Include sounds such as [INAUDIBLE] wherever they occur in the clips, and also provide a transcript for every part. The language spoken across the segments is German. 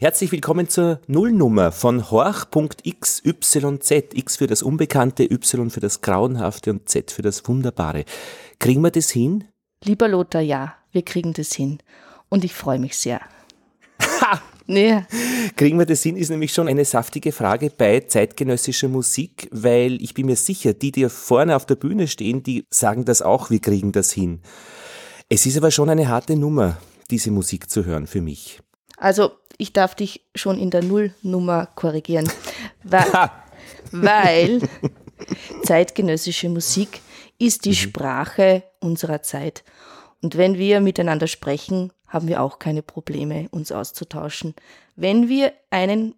Herzlich willkommen zur Nullnummer von Horch.xyz. X für das Unbekannte, Y für das Grauenhafte und Z für das Wunderbare. Kriegen wir das hin? Lieber Lothar, ja, wir kriegen das hin. Und ich freue mich sehr. Ha! Nee. Kriegen wir das hin, ist nämlich schon eine saftige Frage bei zeitgenössischer Musik, weil ich bin mir sicher, die, die vorne auf der Bühne stehen, die sagen das auch, wir kriegen das hin. Es ist aber schon eine harte Nummer, diese Musik zu hören für mich. Also, ich darf dich schon in der Nullnummer korrigieren, weil, weil [LAUGHS] zeitgenössische Musik ist die Sprache unserer Zeit. Und wenn wir miteinander sprechen, haben wir auch keine Probleme, uns auszutauschen. Wenn wir einen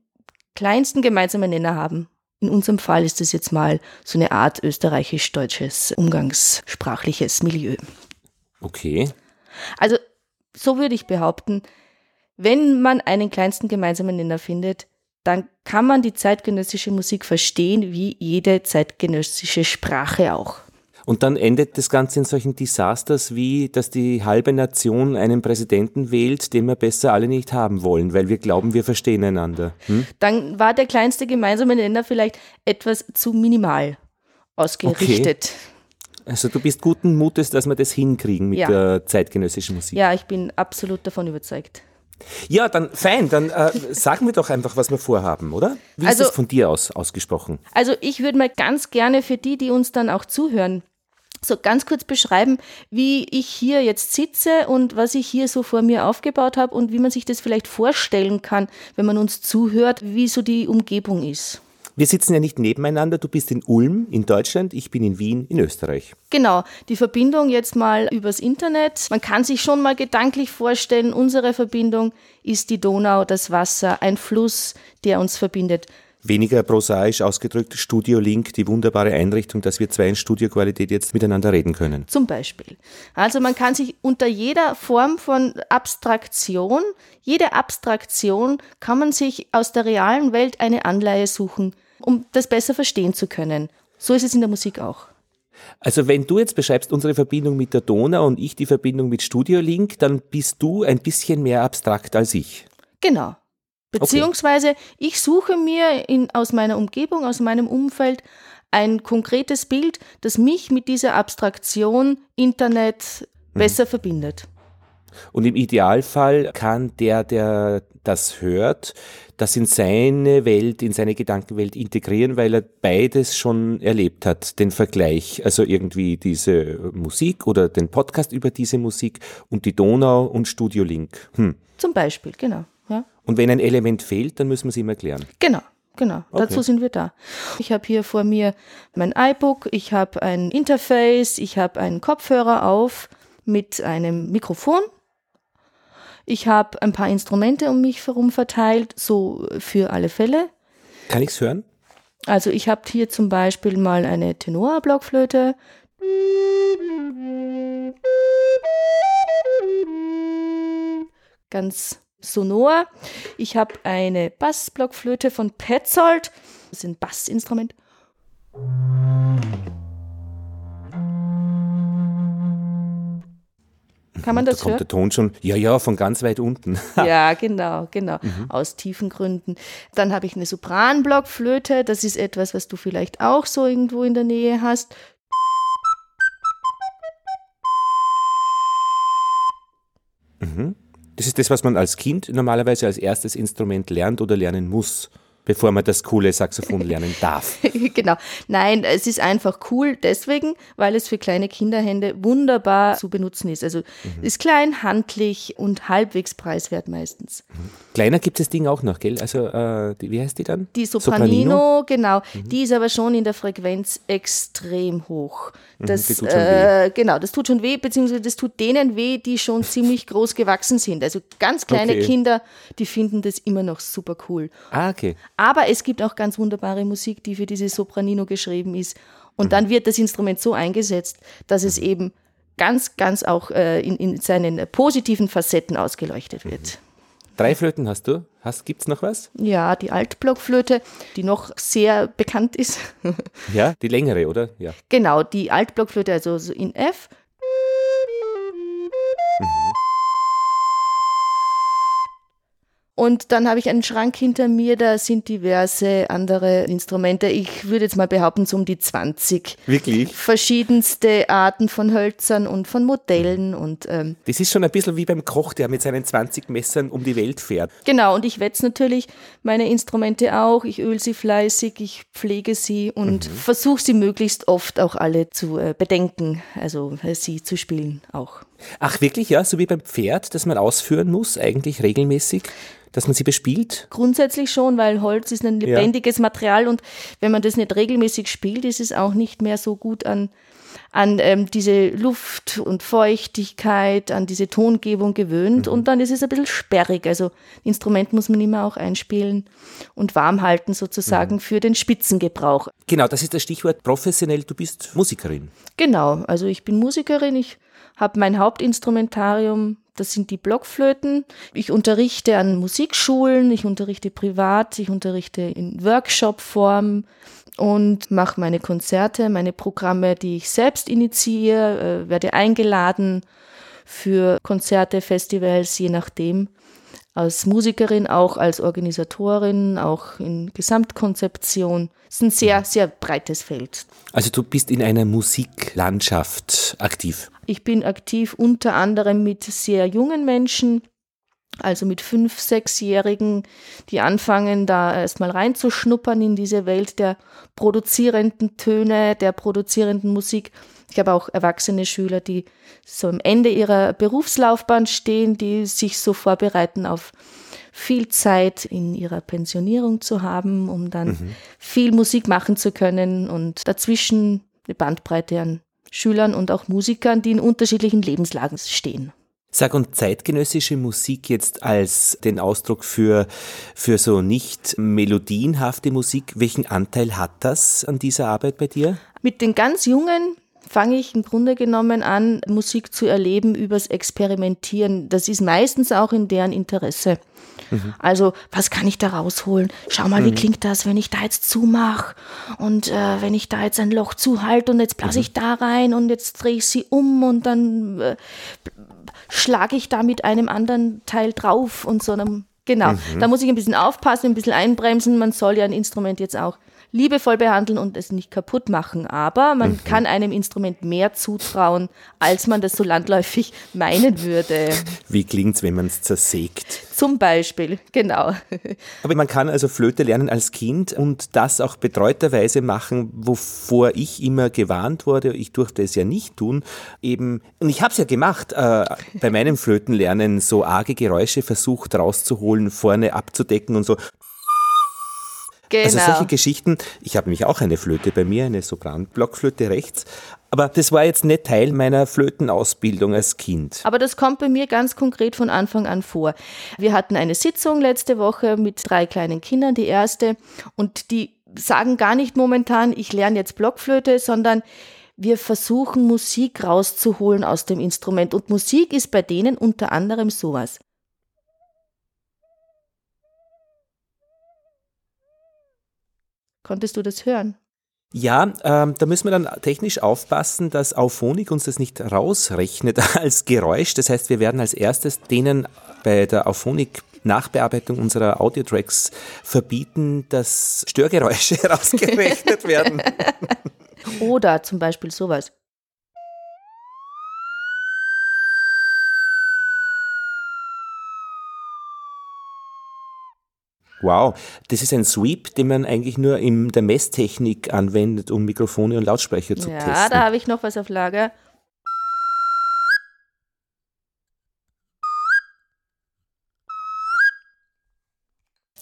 kleinsten gemeinsamen Nenner haben, in unserem Fall ist es jetzt mal so eine Art österreichisch-deutsches umgangssprachliches Milieu. Okay. Also so würde ich behaupten, wenn man einen kleinsten gemeinsamen Nenner findet, dann kann man die zeitgenössische Musik verstehen, wie jede zeitgenössische Sprache auch. Und dann endet das Ganze in solchen Desasters wie, dass die halbe Nation einen Präsidenten wählt, den wir besser alle nicht haben wollen, weil wir glauben, wir verstehen einander. Hm? Dann war der kleinste gemeinsame Nenner vielleicht etwas zu minimal ausgerichtet. Okay. Also du bist guten Mutes, dass wir das hinkriegen mit Ja. der zeitgenössischen Musik. Ja, ich bin absolut davon überzeugt. Ja, dann fein, dann äh, sagen wir doch einfach, was wir vorhaben, oder? Wie Also- ist das von dir aus ausgesprochen? Also ich würde mal ganz gerne für die, die uns dann auch zuhören, so ganz kurz beschreiben, wie ich hier jetzt sitze und was ich hier so vor mir aufgebaut habe und wie man sich das vielleicht vorstellen kann, wenn man uns zuhört, wie so die Umgebung ist. Wir sitzen ja nicht nebeneinander. Du bist in Ulm in Deutschland, ich bin in Wien in Österreich. Genau, die Verbindung jetzt mal übers Internet. Man kann sich schon mal gedanklich vorstellen, unsere Verbindung ist die Donau, das Wasser, ein Fluss, der uns verbindet. Weniger prosaisch ausgedrückt, Studio Link, die wunderbare Einrichtung, dass wir zwei in Studioqualität jetzt miteinander reden können. Zum Beispiel. Also man kann sich unter jeder Form von Abstraktion, jede Abstraktion kann man sich aus der realen Welt eine Anleihe suchen, um das besser verstehen zu können. So ist es in der Musik auch. Also wenn du jetzt beschreibst unsere Verbindung mit der Donau und ich die Verbindung mit Studio Link, dann bist du ein bisschen mehr abstrakt als ich. Genau. Beziehungsweise ich suche mir in, aus meiner Umgebung, aus meinem Umfeld ein konkretes Bild, das mich mit dieser Abstraktion Internet besser verbindet. Und im Idealfall kann der, der das hört, das in seine Welt, in seine Gedankenwelt integrieren, weil er beides schon erlebt hat, den Vergleich. Also irgendwie diese Musik oder den Podcast über diese Musik und die Donau und Studio Link. Hm. Zum Beispiel, genau. Ja. Und wenn ein Element fehlt, dann müssen wir es ihm erklären. Genau, genau. Okay. Dazu sind wir da. Ich habe hier vor mir mein iBook, ich habe ein Interface, ich habe einen Kopfhörer auf mit einem Mikrofon. Ich habe ein paar Instrumente um mich herum verteilt, so für alle Fälle. Kann ich's hören? Also ich habe hier zum Beispiel mal eine Tenorblockflöte. Ganz sonor. Ich habe eine Bassblockflöte von Petzold. Das ist ein Bassinstrument. Kann man da das kommt hören? der Ton schon, ja, ja, von ganz weit unten. [LAUGHS] Ja, genau, genau. Mhm. Aus tiefen Gründen. Dann habe ich eine Sopranblockflöte. Das ist etwas, was du vielleicht auch so irgendwo in der Nähe hast. Das ist das, was man als Kind normalerweise als erstes Instrument lernt oder lernen muss, bevor man das coole Saxophon lernen darf. [LAUGHS] genau. Nein, es ist einfach cool deswegen, weil es für kleine Kinderhände wunderbar zu benutzen ist. Also Mhm. ist klein, handlich und halbwegs preiswert meistens. Kleiner gibt es das Ding auch noch, gell? Also, äh, die, wie heißt die dann? Die Sopranino, genau, Mhm. die ist aber schon in der Frequenz extrem hoch. Das, Mhm, schon äh, genau, das tut schon weh, beziehungsweise das tut denen weh, die schon [LAUGHS] ziemlich groß gewachsen sind. Also ganz kleine Okay. Kinder, die finden das immer noch super cool. Ah, okay. Aber es gibt auch ganz wunderbare Musik, die für diese Sopranino geschrieben ist. Und dann wird das Instrument so eingesetzt, dass es eben ganz, ganz auch äh, in, in seinen positiven Facetten ausgeleuchtet wird. Drei Flöten hast du? Hast, gibt's noch was? Ja, die Altblockflöte, die noch sehr bekannt ist. [LAUGHS] Ja, die längere, oder? Ja. genau, die Altblockflöte, also so in F. Und dann habe ich einen Schrank hinter mir, da sind diverse andere Instrumente. Ich würde jetzt mal behaupten, so um die 20. Wirklich? Verschiedenste Arten von Hölzern und von Modellen. Und, ähm, das ist schon ein bisschen wie beim Koch, der mit seinen 20 Messern um die Welt fährt. Genau, und ich wetze natürlich meine Instrumente auch. Ich öle sie fleißig, ich pflege sie und mhm. versuche sie möglichst oft auch alle zu äh, bedenken, also äh, sie zu spielen auch. Ach wirklich, ja, so wie beim Pferd, das man ausführen muss, eigentlich regelmäßig? dass man sie bespielt? Grundsätzlich schon, weil Holz ist ein lebendiges ja. Material und wenn man das nicht regelmäßig spielt, ist es auch nicht mehr so gut an, an ähm, diese Luft und Feuchtigkeit, an diese Tongebung gewöhnt mhm. und dann ist es ein bisschen sperrig. Also Instrument muss man immer auch einspielen und warm halten sozusagen mhm. für den Spitzengebrauch. Genau, das ist das Stichwort professionell. Du bist Musikerin. Genau, also ich bin Musikerin. Ich habe mein Hauptinstrumentarium das sind die Blockflöten. Ich unterrichte an Musikschulen, ich unterrichte privat, ich unterrichte in Workshop-Form und mache meine Konzerte, meine Programme, die ich selbst initiiere, äh, werde eingeladen für Konzerte, Festivals, je nachdem. Als Musikerin, auch als Organisatorin, auch in Gesamtkonzeption. Es ist ein sehr, sehr breites Feld. Also du bist in einer Musiklandschaft aktiv. Ich bin aktiv unter anderem mit sehr jungen Menschen, also mit fünf, sechsjährigen, die anfangen, da erstmal reinzuschnuppern in diese Welt der produzierenden Töne, der produzierenden Musik. Ich habe auch erwachsene Schüler, die so am Ende ihrer Berufslaufbahn stehen, die sich so vorbereiten auf viel Zeit in ihrer Pensionierung zu haben, um dann mhm. viel Musik machen zu können und dazwischen eine Bandbreite an Schülern und auch Musikern, die in unterschiedlichen Lebenslagen stehen. Sag und zeitgenössische Musik jetzt als den Ausdruck für, für so nicht melodienhafte Musik, welchen Anteil hat das an dieser Arbeit bei dir? Mit den ganz Jungen fange ich im Grunde genommen an, Musik zu erleben übers Experimentieren. Das ist meistens auch in deren Interesse. Mhm. Also, was kann ich da rausholen? Schau mal, wie mhm. klingt das, wenn ich da jetzt zumache und äh, wenn ich da jetzt ein Loch zuhalte und jetzt blase mhm. ich da rein und jetzt drehe ich sie um und dann äh, schlage ich da mit einem anderen Teil drauf und so einem. Genau, mhm. da muss ich ein bisschen aufpassen, ein bisschen einbremsen. Man soll ja ein Instrument jetzt auch liebevoll behandeln und es nicht kaputt machen. Aber man mhm. kann einem Instrument mehr zutrauen, als man das so landläufig meinen würde. Wie klingt es, wenn man es zersägt? Zum Beispiel, genau. Aber man kann also Flöte lernen als Kind und das auch betreuterweise machen, wovor ich immer gewarnt wurde. Ich durfte es ja nicht tun. Eben, und ich habe es ja gemacht, äh, bei meinem Flötenlernen so arge Geräusche versucht rauszuholen, vorne abzudecken und so. Genau. Also solche genau. Geschichten. Ich habe nämlich auch eine Flöte bei mir, eine Sopranblockflöte rechts. Aber das war jetzt nicht Teil meiner Flötenausbildung als Kind. Aber das kommt bei mir ganz konkret von Anfang an vor. Wir hatten eine Sitzung letzte Woche mit drei kleinen Kindern, die erste, und die sagen gar nicht momentan, ich lerne jetzt Blockflöte, sondern wir versuchen Musik rauszuholen aus dem Instrument. Und Musik ist bei denen unter anderem sowas. Konntest du das hören? Ja, ähm, da müssen wir dann technisch aufpassen, dass Auphonic uns das nicht rausrechnet [LAUGHS] als Geräusch. Das heißt, wir werden als erstes denen bei der Auphonic Nachbearbeitung unserer Audiotracks verbieten, dass Störgeräusche [LAUGHS] rausgerechnet werden. [LAUGHS] Oder zum Beispiel sowas. Wow, das ist ein Sweep, den man eigentlich nur in der Messtechnik anwendet, um Mikrofone und Lautsprecher zu ja, testen. Ja, da habe ich noch was auf Lager.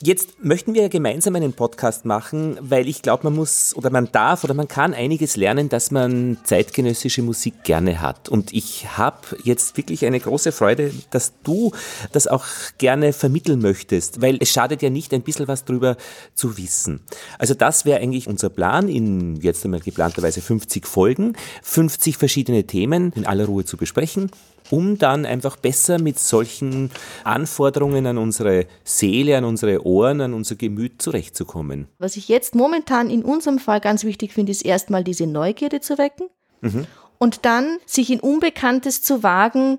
Jetzt möchten wir gemeinsam einen Podcast machen, weil ich glaube, man muss oder man darf oder man kann einiges lernen, dass man zeitgenössische Musik gerne hat. Und ich habe jetzt wirklich eine große Freude, dass du das auch gerne vermitteln möchtest, weil es schadet ja nicht, ein bisschen was drüber zu wissen. Also das wäre eigentlich unser Plan in jetzt einmal geplanterweise 50 Folgen, 50 verschiedene Themen in aller Ruhe zu besprechen um dann einfach besser mit solchen Anforderungen an unsere Seele, an unsere Ohren, an unser Gemüt zurechtzukommen. Was ich jetzt momentan in unserem Fall ganz wichtig finde, ist erstmal diese Neugierde zu wecken mhm. und dann sich in Unbekanntes zu wagen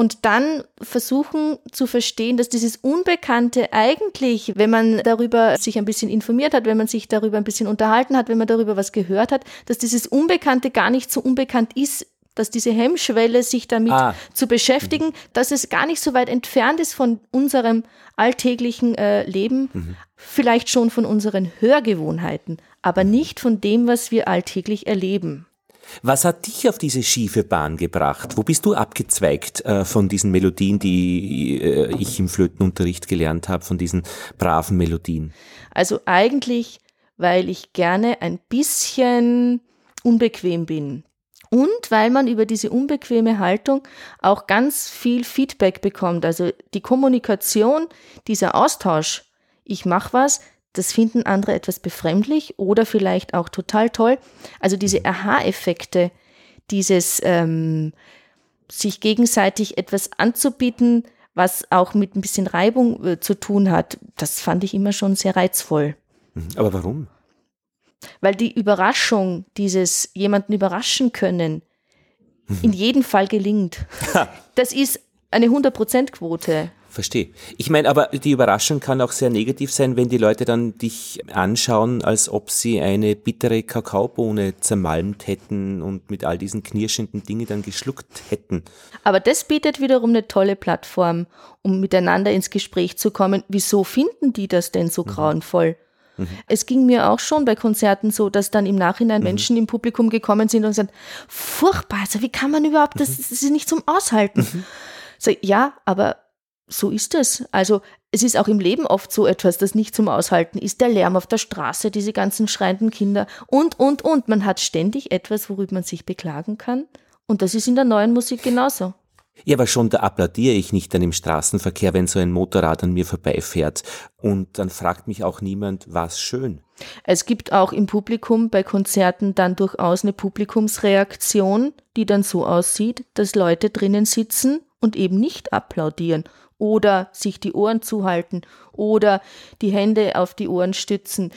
und dann versuchen zu verstehen, dass dieses Unbekannte eigentlich, wenn man darüber sich ein bisschen informiert hat, wenn man sich darüber ein bisschen unterhalten hat, wenn man darüber was gehört hat, dass dieses Unbekannte gar nicht so unbekannt ist, dass diese Hemmschwelle, sich damit ah. zu beschäftigen, mhm. dass es gar nicht so weit entfernt ist von unserem alltäglichen äh, Leben, mhm. vielleicht schon von unseren Hörgewohnheiten, aber nicht von dem, was wir alltäglich erleben. Was hat dich auf diese schiefe Bahn gebracht? Wo bist du abgezweigt äh, von diesen Melodien, die äh, ich im Flötenunterricht gelernt habe, von diesen braven Melodien? Also eigentlich, weil ich gerne ein bisschen unbequem bin. Und weil man über diese unbequeme Haltung auch ganz viel Feedback bekommt. Also die Kommunikation, dieser Austausch, ich mache was, das finden andere etwas befremdlich oder vielleicht auch total toll. Also diese Aha-Effekte, dieses ähm, sich gegenseitig etwas anzubieten, was auch mit ein bisschen Reibung äh, zu tun hat, das fand ich immer schon sehr reizvoll. Mhm. Aber warum? Weil die Überraschung, dieses jemanden überraschen können, mhm. in jedem Fall gelingt. das ist eine 100%-Quote. Verstehe. Ich meine, aber die Überraschung kann auch sehr negativ sein, wenn die Leute dann dich anschauen, als ob sie eine bittere Kakaobohne zermalmt hätten und mit all diesen knirschenden Dingen dann geschluckt hätten. Aber das bietet wiederum eine tolle Plattform, um miteinander ins Gespräch zu kommen. Wieso finden die das denn so mhm. grauenvoll? Mhm. Es ging mir auch schon bei Konzerten so, dass dann im Nachhinein mhm. Menschen im Publikum gekommen sind und gesagt, furchtbar, also wie kann man überhaupt, das, das ist nicht zum Aushalten. Mhm. So, ja, aber so ist es. Also es ist auch im Leben oft so etwas, das nicht zum Aushalten ist. Der Lärm auf der Straße, diese ganzen schreienden Kinder und, und, und. Man hat ständig etwas, worüber man sich beklagen kann. Und das ist in der neuen Musik genauso. Ja, aber schon da applaudiere ich nicht dann im Straßenverkehr, wenn so ein Motorrad an mir vorbeifährt. Und dann fragt mich auch niemand, was schön. Es gibt auch im Publikum bei Konzerten dann durchaus eine Publikumsreaktion, die dann so aussieht, dass Leute drinnen sitzen und eben nicht applaudieren oder sich die Ohren zuhalten oder die Hände auf die Ohren stützen.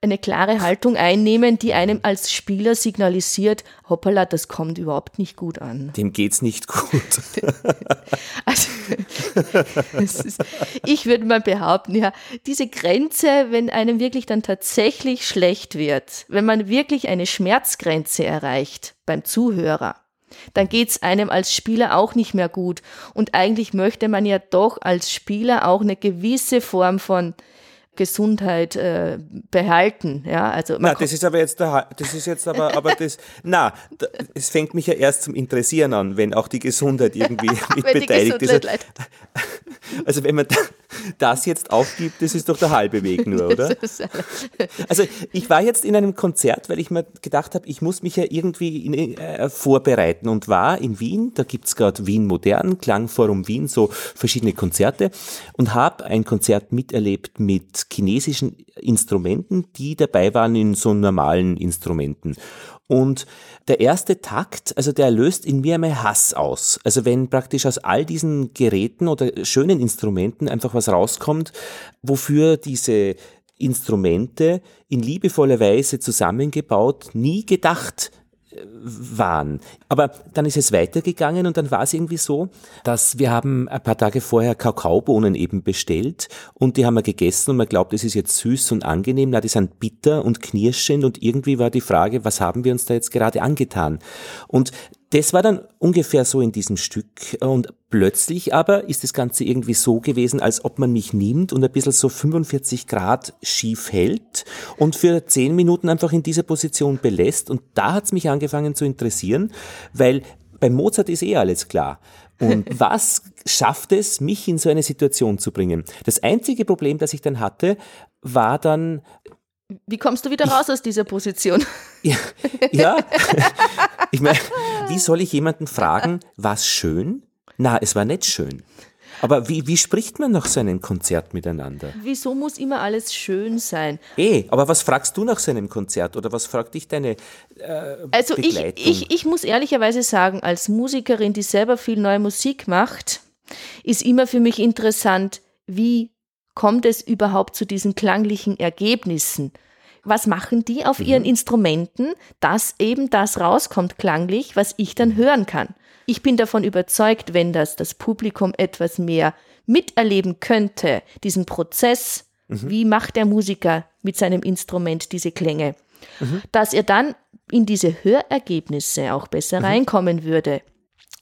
Eine klare Haltung einnehmen, die einem als Spieler signalisiert, hoppala, das kommt überhaupt nicht gut an. Dem geht's nicht gut. [LAUGHS] also, ist, ich würde mal behaupten, ja, diese Grenze, wenn einem wirklich dann tatsächlich schlecht wird, wenn man wirklich eine Schmerzgrenze erreicht beim Zuhörer, dann geht's einem als Spieler auch nicht mehr gut. Und eigentlich möchte man ja doch als Spieler auch eine gewisse Form von Gesundheit äh, behalten. Ja, also na, das ist aber jetzt der, das ist jetzt aber, aber das, [LAUGHS] na, es fängt mich ja erst zum Interessieren an, wenn auch die Gesundheit irgendwie [LAUGHS] mit beteiligt ist. [LAUGHS] Also wenn man das jetzt aufgibt, das ist doch der halbe Weg nur, oder? Also ich war jetzt in einem Konzert, weil ich mir gedacht habe, ich muss mich ja irgendwie in, äh, vorbereiten und war in Wien, da gibt's gerade Wien Modern, Klangforum Wien, so verschiedene Konzerte und habe ein Konzert miterlebt mit chinesischen Instrumenten, die dabei waren in so normalen Instrumenten. Und der erste Takt, also der löst in mir mehr Hass aus. Also wenn praktisch aus all diesen Geräten oder schönen Instrumenten einfach was rauskommt, wofür diese Instrumente in liebevoller Weise zusammengebaut nie gedacht waren. Aber dann ist es weitergegangen und dann war es irgendwie so, dass wir haben ein paar Tage vorher Kakaobohnen eben bestellt und die haben wir gegessen und man glaubt, es ist jetzt süß und angenehm. Na, die sind bitter und knirschend und irgendwie war die Frage, was haben wir uns da jetzt gerade angetan? Und das war dann ungefähr so in diesem Stück und plötzlich aber ist das Ganze irgendwie so gewesen, als ob man mich nimmt und ein bisschen so 45 Grad schief hält und für 10 Minuten einfach in dieser Position belässt und da hat's mich angefangen zu interessieren, weil bei Mozart ist eh alles klar. Und [LAUGHS] was schafft es, mich in so eine Situation zu bringen? Das einzige Problem, das ich dann hatte, war dann wie kommst du wieder raus ich, aus dieser Position? Ja, ja. [LAUGHS] [LAUGHS] ich meine, wie soll ich jemanden fragen, was schön? Na, es war nicht schön. Aber wie, wie spricht man nach so einem Konzert miteinander? Wieso muss immer alles schön sein? Eh, aber was fragst du nach so einem Konzert oder was fragt dich deine äh, Also ich, ich, ich muss ehrlicherweise sagen, als Musikerin, die selber viel neue Musik macht, ist immer für mich interessant, wie kommt es überhaupt zu diesen klanglichen Ergebnissen? Was machen die auf ihren Instrumenten, dass eben das rauskommt klanglich, was ich dann hören kann. Ich bin davon überzeugt, wenn das das Publikum etwas mehr miterleben könnte, diesen Prozess, wie macht der Musiker mit seinem Instrument diese Klänge, dass er dann in diese Hörergebnisse auch besser reinkommen würde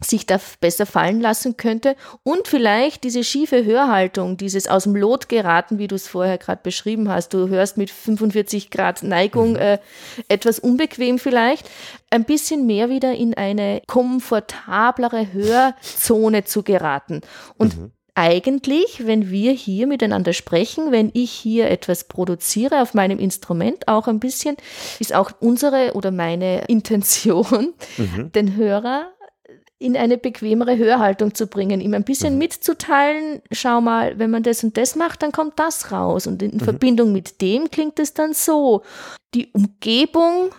sich da besser fallen lassen könnte und vielleicht diese schiefe Hörhaltung, dieses aus dem Lot geraten, wie du es vorher gerade beschrieben hast, du hörst mit 45 Grad Neigung Mhm. äh, etwas unbequem vielleicht, ein bisschen mehr wieder in eine komfortablere Hörzone zu geraten. Und Mhm. eigentlich, wenn wir hier miteinander sprechen, wenn ich hier etwas produziere auf meinem Instrument, auch ein bisschen, ist auch unsere oder meine Intention, Mhm. den Hörer in eine bequemere Hörhaltung zu bringen, ihm ein bisschen Mhm. mitzuteilen, schau mal, wenn man das und das macht, dann kommt das raus. Und in Mhm. Verbindung mit dem klingt es dann so. Die Umgebung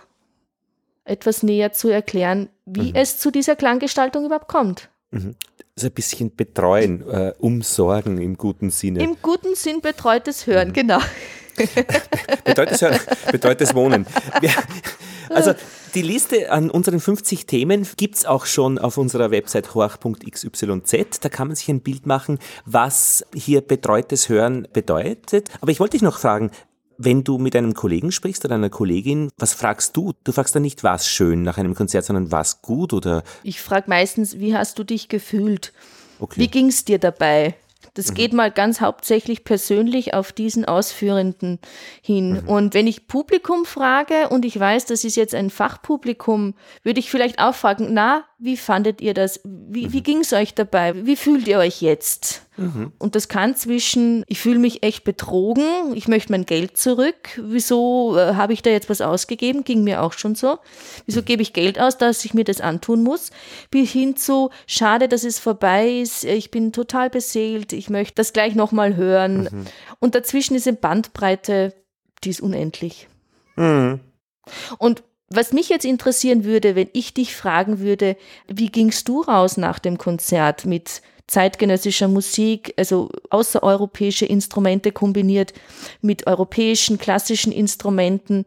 etwas näher zu erklären, wie Mhm. es zu dieser Klanggestaltung überhaupt kommt. Also ein bisschen betreuen, äh, umsorgen im guten Sinne. Im guten Sinn betreutes Mhm. Hören, genau. [LAUGHS] Betreutes Hören, betreutes Wohnen. Wir, also die Liste an unseren 50 Themen gibt's auch schon auf unserer Website horch.xyz. Da kann man sich ein Bild machen, was hier betreutes Hören bedeutet. Aber ich wollte dich noch fragen, wenn du mit einem Kollegen sprichst oder einer Kollegin, was fragst du? Du fragst dann nicht, was schön nach einem Konzert, sondern was gut oder Ich frage meistens, wie hast du dich gefühlt? okay. Wie ging es dir dabei? Das geht mal ganz hauptsächlich persönlich auf diesen Ausführenden hin. Und wenn ich Publikum frage und ich weiß, das ist jetzt ein Fachpublikum, würde ich vielleicht auch fragen, na, wie fandet ihr das? Wie, wie ging es euch dabei? Wie fühlt ihr euch jetzt? Und das kann zwischen, ich fühle mich echt betrogen, ich möchte mein Geld zurück, wieso äh, habe ich da jetzt was ausgegeben, ging mir auch schon so. Wieso gebe ich Geld aus, dass ich mir das antun muss, bis hin zu, schade, dass es vorbei ist, ich bin total beseelt, ich möchte das gleich nochmal hören. Und dazwischen ist eine Bandbreite, die ist unendlich. Und was mich jetzt interessieren würde, wenn ich dich fragen würde, wie gingst du raus nach dem Konzert mit zeitgenössischer Musik, also außereuropäische Instrumente kombiniert mit europäischen klassischen Instrumenten?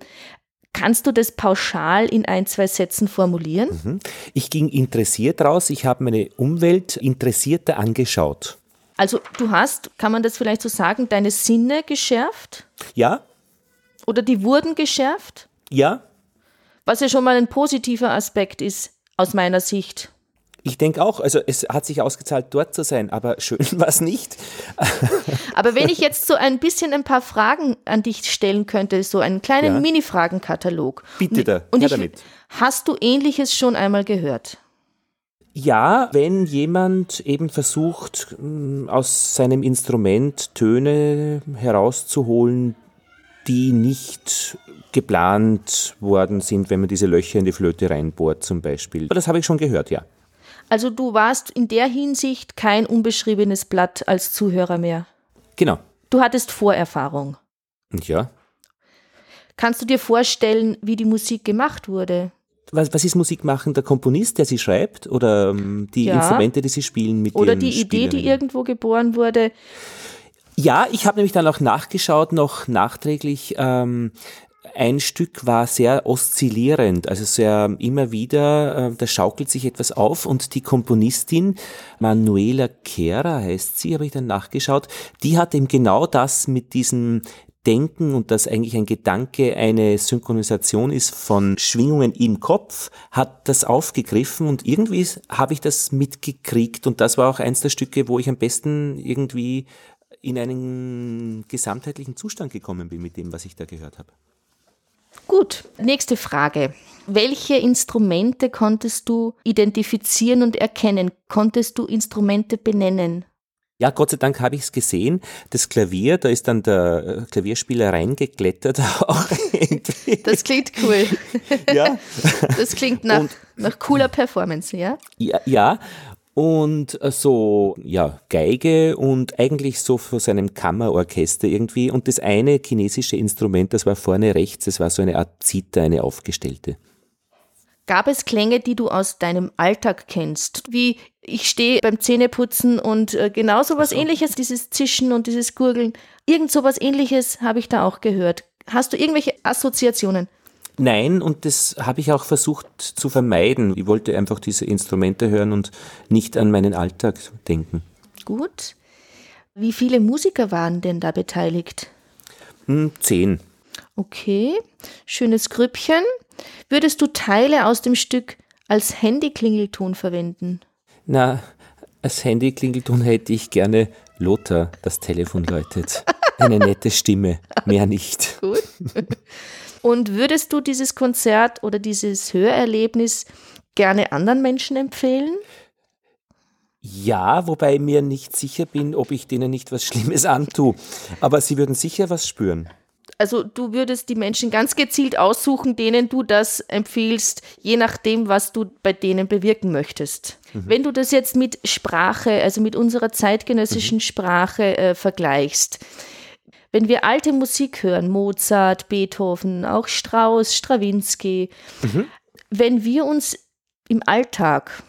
Kannst du das pauschal in ein, zwei Sätzen formulieren? Ich ging interessiert raus, ich habe meine Umwelt interessierter angeschaut. Also du hast, kann man das vielleicht so sagen, deine Sinne geschärft Ja, oder die wurden geschärft, ja, was ja schon mal ein positiver Aspekt ist aus meiner Sicht. Ich denke auch, also es hat sich ausgezahlt, dort zu sein, aber schön [LAUGHS] war es nicht. Aber wenn ich jetzt so ein bisschen ein paar Fragen an dich stellen könnte, so einen kleinen Ja. Mini-Fragenkatalog. Bitte da, Und ich, damit. hast du Ähnliches schon einmal gehört? Ja, wenn jemand eben versucht, mh, aus seinem Instrument Töne herauszuholen, die nicht geplant worden sind, wenn man diese Löcher in die Flöte reinbohrt zum Beispiel. Aber das habe ich schon gehört, ja. Also du warst in der Hinsicht kein unbeschriebenes Blatt als Zuhörer mehr. Genau. Du hattest Vorerfahrung. Ja. Kannst du dir vorstellen, wie die Musik gemacht wurde? Was, was ist Musik machen? Der Komponist, der sie schreibt? Oder ähm, die Ja. Instrumente, die sie spielen mit Oder die Idee, die irgendwo geboren wurde? Ja, ich habe nämlich dann auch nachgeschaut, noch nachträglich. Ähm, ein Stück war sehr oszillierend, also sehr immer wieder, äh, da schaukelt sich etwas auf und die Komponistin Manuela Kera heißt sie, habe ich dann nachgeschaut, die hat eben genau das mit diesem Denken und dass eigentlich ein Gedanke eine Synchronisation ist von Schwingungen im Kopf, hat das aufgegriffen und irgendwie habe ich das mitgekriegt und das war auch eins der Stücke, wo ich am besten irgendwie in einen gesamtheitlichen Zustand gekommen bin mit dem, was ich da gehört habe. Gut, nächste Frage. Welche Instrumente konntest du identifizieren und erkennen? Konntest du Instrumente benennen? Ja, Gott sei Dank habe ich es gesehen. Das Klavier, da ist dann der äh, Klavierspieler reingeklettert. [LAUGHS] Auch irgendwie. Das klingt cool. ja. Das klingt nach, Und- nach cooler Performance, ja? ja, ja. Und äh, so, ja, Geige und eigentlich so vor seinem Kammerorchester irgendwie. Und das eine chinesische Instrument, das war vorne rechts, das war so eine Art Zither, eine aufgestellte. Gab es Klänge, die du aus deinem Alltag kennst? Wie ich stehe beim Zähneputzen und äh, genau sowas ähnliches, dieses Zischen und dieses Gurgeln. Irgend sowas ähnliches habe ich da auch gehört. Hast du irgendwelche Assoziationen? Nein, und das habe ich auch versucht zu vermeiden. Ich wollte einfach diese Instrumente hören und nicht an meinen Alltag denken. Gut. Wie viele Musiker waren denn da beteiligt? Hm, zehn. Okay, schönes Grüppchen. Würdest du Teile aus dem Stück als Handyklingelton verwenden? Na, als Handyklingelton hätte ich gerne Lothar, das Telefon läutet. Eine nette Stimme, mehr nicht. Gut. [LAUGHS] Und würdest du dieses Konzert oder dieses Hörerlebnis gerne anderen Menschen empfehlen? Ja, wobei ich mir nicht sicher bin, ob ich denen nicht was Schlimmes antue. Aber sie würden sicher was spüren. Also du würdest die Menschen ganz gezielt aussuchen, denen du das empfiehlst, je nachdem, was du bei denen bewirken möchtest. Mhm. Wenn du das jetzt mit Sprache, also mit unserer zeitgenössischen mhm. Sprache äh, vergleichst, wenn wir alte Musik hören, Mozart, Beethoven, auch Strauss, Strawinski, mhm. wenn wir uns im Alltag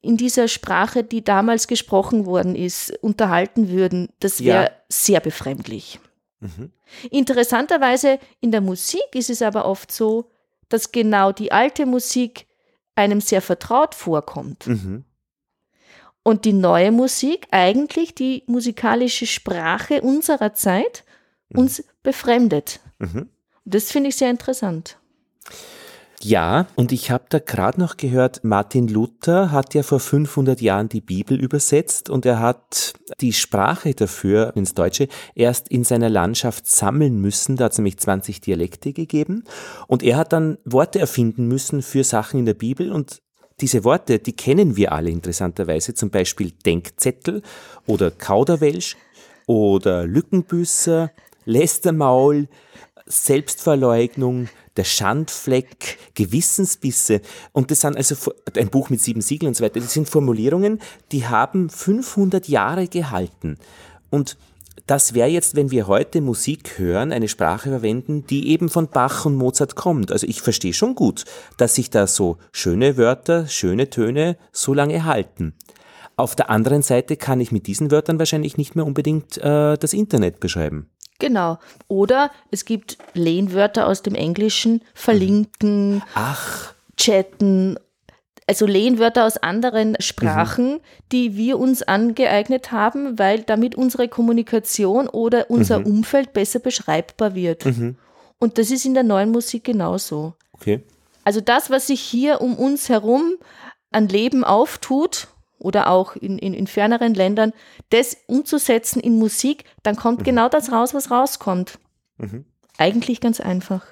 in dieser Sprache, die damals gesprochen worden ist, unterhalten würden, das wäre ja. sehr befremdlich. Mhm. Interessanterweise in der Musik ist es aber oft so, dass genau die alte Musik einem sehr vertraut vorkommt. Mhm. Und die neue Musik eigentlich die musikalische Sprache unserer Zeit. Uns befremdet. Mhm. Das finde ich sehr interessant. Ja, und ich habe da gerade noch gehört, Martin Luther hat ja vor 500 Jahren die Bibel übersetzt und er hat die Sprache dafür ins Deutsche erst in seiner Landschaft sammeln müssen. Da hat es nämlich 20 Dialekte gegeben und er hat dann Worte erfinden müssen für Sachen in der Bibel und diese Worte, die kennen wir alle interessanterweise, zum Beispiel Denkzettel oder Kauderwelsch oder Lückenbüßer, Lästermaul, Selbstverleugnung, der Schandfleck, Gewissensbisse. Und das sind also ein Buch mit sieben Siegeln und so weiter. Das sind Formulierungen, die haben 500 Jahre gehalten. Und das wäre jetzt, wenn wir heute Musik hören, eine Sprache verwenden, die eben von Bach und Mozart kommt. Also ich verstehe schon gut, dass sich da so schöne Wörter, schöne Töne so lange halten. Auf der anderen Seite kann ich mit diesen Wörtern wahrscheinlich nicht mehr unbedingt äh, das Internet beschreiben. Genau. Oder es gibt Lehnwörter aus dem Englischen, verlinken, Ach. chatten, also Lehnwörter aus anderen Sprachen, mhm. die wir uns angeeignet haben, weil damit unsere Kommunikation oder unser mhm. Umfeld besser beschreibbar wird. Mhm. Und das ist in der neuen Musik genauso. Okay. Also das, was sich hier um uns herum an Leben auftut, oder auch in, in, in ferneren Ländern, das umzusetzen in Musik, dann kommt mhm. genau das raus, was rauskommt. Mhm. Eigentlich ganz einfach.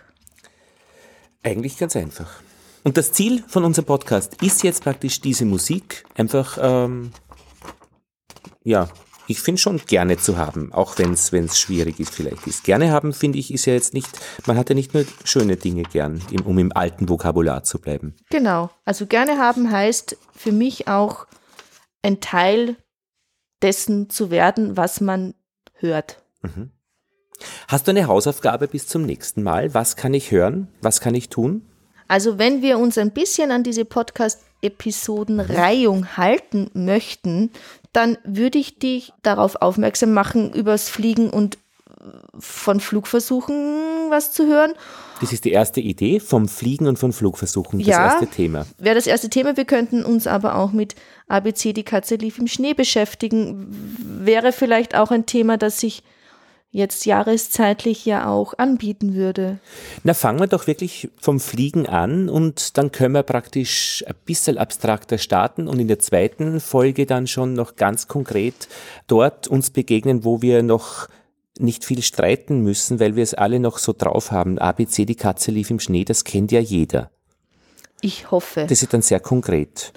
Eigentlich ganz einfach. Und das Ziel von unserem Podcast ist jetzt praktisch diese Musik einfach, ähm, ja, ich finde schon gerne zu haben, auch wenn es schwierig ist vielleicht ist. Gerne haben, finde ich, ist ja jetzt nicht, man hat ja nicht nur schöne Dinge gern, um im alten Vokabular zu bleiben. Genau, also gerne haben heißt für mich auch ein Teil dessen zu werden, was man hört. Mhm. Hast du eine Hausaufgabe bis zum nächsten Mal? Was kann ich hören? Was kann ich tun? Also wenn wir uns ein bisschen an diese Podcast-Episodenreihung mhm. halten möchten, dann würde ich dich darauf aufmerksam machen, übers Fliegen und von Flugversuchen was zu hören. Das ist die erste Idee vom Fliegen und von Flugversuchen, das ja, erste Thema. Wäre das erste Thema. Wir könnten uns aber auch mit ABC, die Katze lief im Schnee beschäftigen. Wäre vielleicht auch ein Thema, das sich jetzt jahreszeitlich ja auch anbieten würde. Na, fangen wir doch wirklich vom Fliegen an und dann können wir praktisch ein bisschen abstrakter starten und in der zweiten Folge dann schon noch ganz konkret dort uns begegnen, wo wir noch nicht viel streiten müssen, weil wir es alle noch so drauf haben. ABC, die Katze lief im Schnee, das kennt ja jeder. Ich hoffe. Das ist dann sehr konkret.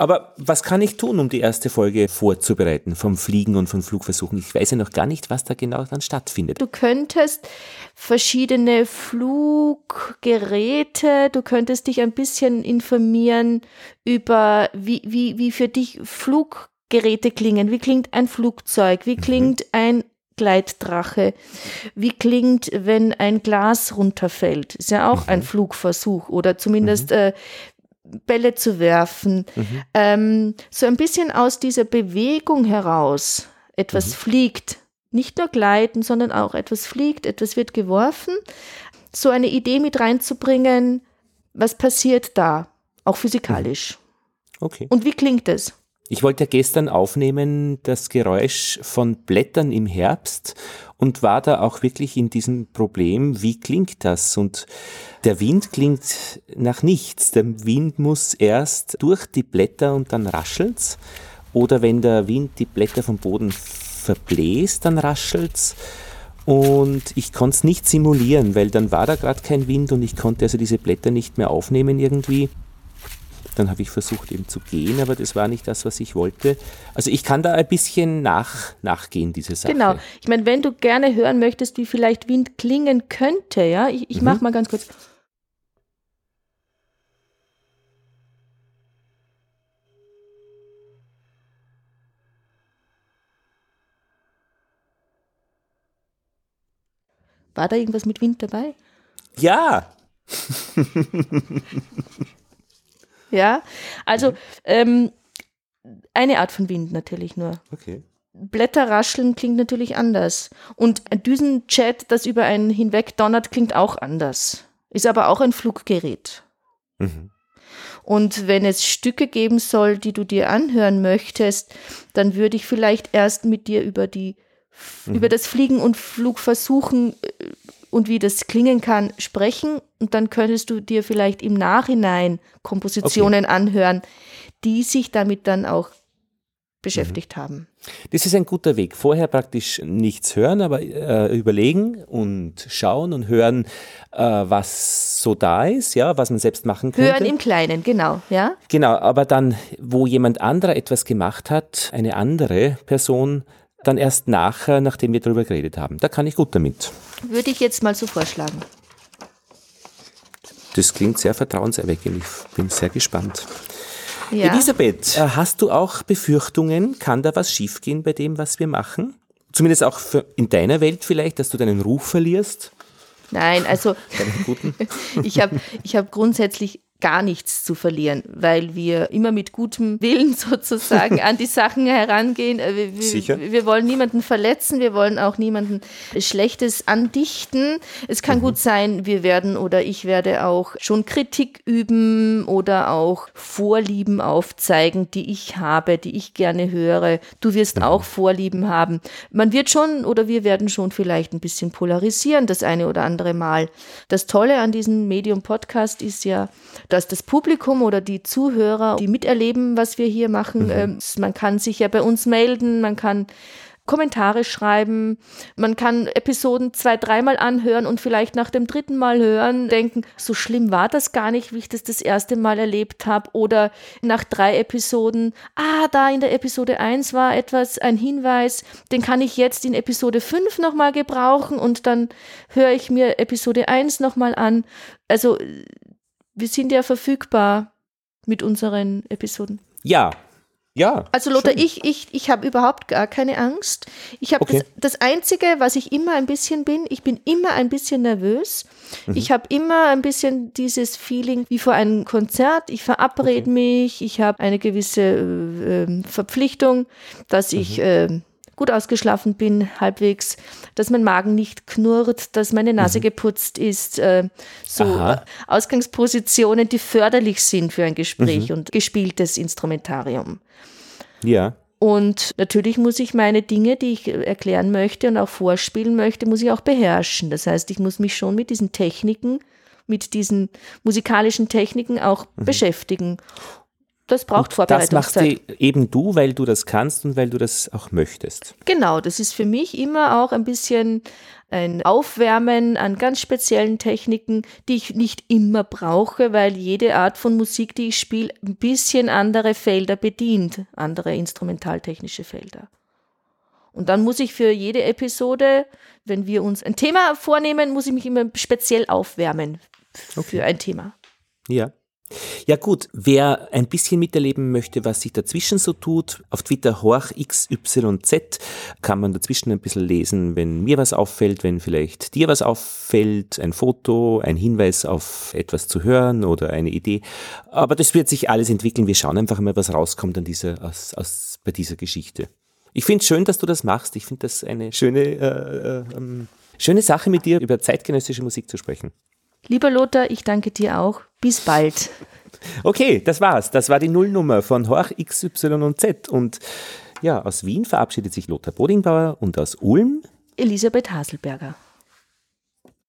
Aber was kann ich tun, um die erste Folge vorzubereiten vom Fliegen und von Flugversuchen? Ich weiß ja noch gar nicht, was da genau dann stattfindet. Du könntest verschiedene Fluggeräte, du könntest dich ein bisschen informieren über, wie, wie, wie für dich Fluggeräte klingen. Wie klingt ein Flugzeug? Wie mhm. klingt mhm. ein Gleitdrache. Wie klingt, wenn ein Glas runterfällt? Ist ja auch mhm. ein Flugversuch oder zumindest mhm. äh, Bälle zu werfen. Mhm. Ähm, so ein bisschen aus dieser Bewegung heraus etwas mhm. fliegt, nicht nur gleiten, sondern auch etwas fliegt, etwas wird geworfen, so eine Idee mit reinzubringen, was passiert da, auch physikalisch. Okay. Und wie klingt es? Ich wollte gestern aufnehmen das Geräusch von Blättern im Herbst und war da auch wirklich in diesem Problem, wie klingt das? Und der Wind klingt nach nichts. Der Wind muss erst durch die Blätter und dann raschelt's. Oder wenn der Wind die Blätter vom Boden verbläst, dann raschelt's. Und ich konnte es nicht simulieren, weil dann war da gerade kein Wind und ich konnte also diese Blätter nicht mehr aufnehmen irgendwie. Dann habe ich versucht eben zu gehen, aber das war nicht das, was ich wollte. Also ich kann da ein bisschen nach, nachgehen, diese Sache. Genau. Ich meine, wenn du gerne hören möchtest, wie vielleicht Wind klingen könnte, ja, ich, ich mhm. mache mal ganz kurz. War da irgendwas mit Wind dabei? Ja. [LAUGHS] Ja, also ähm, eine Art von Wind natürlich nur. Okay. Blätterrascheln klingt natürlich anders. Und ein Düsenchat, das über einen hinweg donnert, klingt auch anders. Ist aber auch ein Fluggerät. Mhm. Und wenn es Stücke geben soll, die du dir anhören möchtest, dann würde ich vielleicht erst mit dir über die mhm. über das Fliegen und Flugversuchen äh, und wie das klingen kann, sprechen. Und dann könntest du dir vielleicht im Nachhinein Kompositionen okay. anhören, die sich damit dann auch beschäftigt mhm. haben. Das ist ein guter Weg. Vorher praktisch nichts hören, aber äh, überlegen und schauen und hören, äh, was so da ist, ja, was man selbst machen könnte. Hören im Kleinen, genau, ja. Genau, aber dann, wo jemand anderer etwas gemacht hat, eine andere Person, dann erst nachher, nachdem wir darüber geredet haben. Da kann ich gut damit. Würde ich jetzt mal so vorschlagen. Das klingt sehr vertrauenserweckend. Ich bin sehr gespannt. Ja. Elisabeth, äh, hast du auch Befürchtungen? Kann da was schiefgehen bei dem, was wir machen? Zumindest auch in deiner Welt vielleicht, dass du deinen Ruf verlierst? Nein, also [LAUGHS] ich habe ich hab grundsätzlich gar nichts zu verlieren, weil wir immer mit gutem Willen [LAUGHS] sozusagen an die Sachen herangehen. Äh, wir, Sicher. wir wollen niemanden verletzen, wir wollen auch niemanden Schlechtes andichten. Es kann mhm. gut sein, wir werden oder ich werde auch schon Kritik üben oder auch Vorlieben aufzeigen, die ich habe, die ich gerne höre. Du wirst mhm. auch Vorlieben haben. Man wird schon oder wir werden schon vielleicht ein bisschen polarisieren, das eine oder andere Mal. Das Tolle an diesem Medium-Podcast ist ja, dass das Publikum oder die Zuhörer, die miterleben, was wir hier machen, mhm. äh, man kann sich ja bei uns melden, man kann Kommentare schreiben. Man kann Episoden zwei, dreimal anhören und vielleicht nach dem dritten Mal hören, denken, so schlimm war das gar nicht, wie ich das das erste Mal erlebt habe. Oder nach drei Episoden, ah, da in der Episode 1 war etwas, ein Hinweis, den kann ich jetzt in Episode 5 nochmal gebrauchen und dann höre ich mir Episode 1 nochmal an. Also wir sind ja verfügbar mit unseren Episoden. Ja. Ja. Also Lothar, schon. ich, ich, ich habe überhaupt gar keine Angst. Ich habe okay. das, das Einzige, was ich immer ein bisschen bin, ich bin immer ein bisschen nervös. Mhm. Ich habe immer ein bisschen dieses Feeling wie vor einem Konzert. Ich verabrede okay. mich, ich habe eine gewisse äh, ähm, Verpflichtung, dass ich mhm. äh, gut ausgeschlafen bin, halbwegs, dass mein Magen nicht knurrt, dass meine Nase mhm. geputzt ist. Äh, so Aha. Ausgangspositionen, die förderlich sind für ein Gespräch mhm. und gespieltes Instrumentarium. Ja. Und natürlich muss ich meine Dinge, die ich erklären möchte und auch vorspielen möchte, muss ich auch beherrschen. Das heißt, ich muss mich schon mit diesen Techniken, mit diesen musikalischen Techniken auch mhm. beschäftigen. Das braucht Vorbereitungszeit. Das machst du eben du, weil du das kannst und weil du das auch möchtest. Genau, das ist für mich immer auch ein bisschen ein Aufwärmen an ganz speziellen Techniken, die ich nicht immer brauche, weil jede Art von Musik, die ich spiele, ein bisschen andere Felder bedient, andere instrumentaltechnische Felder. Und dann muss ich für jede Episode, wenn wir uns ein Thema vornehmen, muss ich mich immer speziell aufwärmen okay. für ein Thema. Ja. Ja gut, wer ein bisschen miterleben möchte, was sich dazwischen so tut, auf Twitter horchxyz kann man dazwischen ein bisschen lesen, wenn mir was auffällt, wenn vielleicht dir was auffällt, ein Foto, ein Hinweis auf etwas zu hören oder eine Idee. Aber das wird sich alles entwickeln. Wir schauen einfach mal, was rauskommt an dieser, aus, aus, bei dieser Geschichte. Ich finde es schön, dass du das machst. Ich finde das eine schöne, äh, äh, ähm, schöne Sache, mit dir über zeitgenössische Musik zu sprechen. Lieber Lothar, ich danke dir auch. Bis bald. Okay, das war's. Das war die Nullnummer von Horch X, Y und Z. Und ja, aus Wien verabschiedet sich Lothar Bodingbauer und aus Ulm Elisabeth Haselberger.